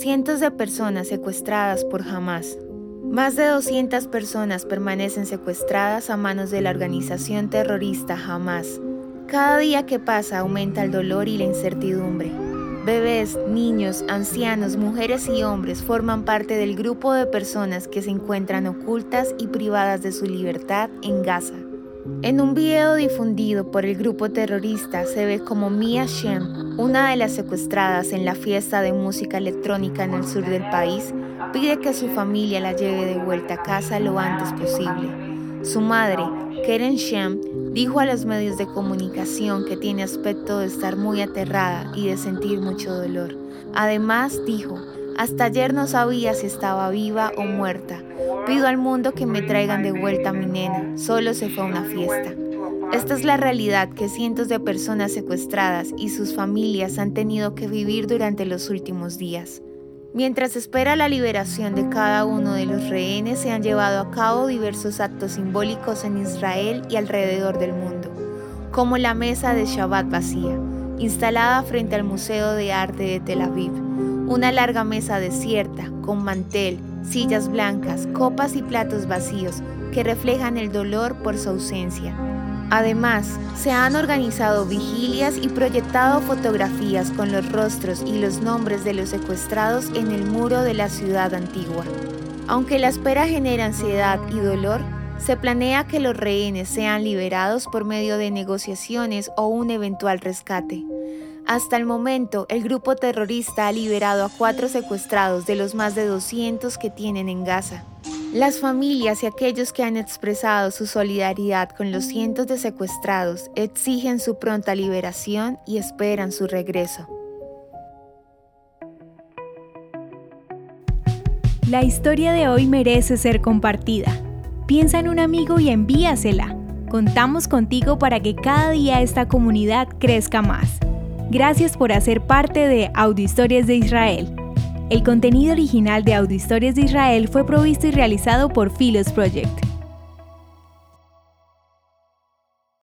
cientos de personas secuestradas por Hamas. Más de 200 personas permanecen secuestradas a manos de la organización terrorista Hamas. Cada día que pasa aumenta el dolor y la incertidumbre. Bebés, niños, ancianos, mujeres y hombres forman parte del grupo de personas que se encuentran ocultas y privadas de su libertad en Gaza. En un video difundido por el grupo terrorista se ve como Mia Shem, una de las secuestradas en la fiesta de música electrónica en el sur del país, pide que su familia la lleve de vuelta a casa lo antes posible. Su madre, Keren Shem, dijo a los medios de comunicación que tiene aspecto de estar muy aterrada y de sentir mucho dolor. Además, dijo, hasta ayer no sabía si estaba viva o muerta. Pido al mundo que me traigan de vuelta a mi nena. Solo se fue a una fiesta. Esta es la realidad que cientos de personas secuestradas y sus familias han tenido que vivir durante los últimos días. Mientras espera la liberación de cada uno de los rehenes, se han llevado a cabo diversos actos simbólicos en Israel y alrededor del mundo, como la mesa de Shabbat vacía, instalada frente al Museo de Arte de Tel Aviv, una larga mesa desierta, con mantel, sillas blancas, copas y platos vacíos que reflejan el dolor por su ausencia. Además, se han organizado vigilias y proyectado fotografías con los rostros y los nombres de los secuestrados en el muro de la ciudad antigua. Aunque la espera genera ansiedad y dolor, se planea que los rehenes sean liberados por medio de negociaciones o un eventual rescate. Hasta el momento, el grupo terrorista ha liberado a cuatro secuestrados de los más de 200 que tienen en Gaza. Las familias y aquellos que han expresado su solidaridad con los cientos de secuestrados exigen su pronta liberación y esperan su regreso. La historia de hoy merece ser compartida. Piensa en un amigo y envíasela. Contamos contigo para que cada día esta comunidad crezca más. Gracias por hacer parte de Audio Historias de Israel. El contenido original de Audio Historias de Israel fue provisto y realizado por Philos Project.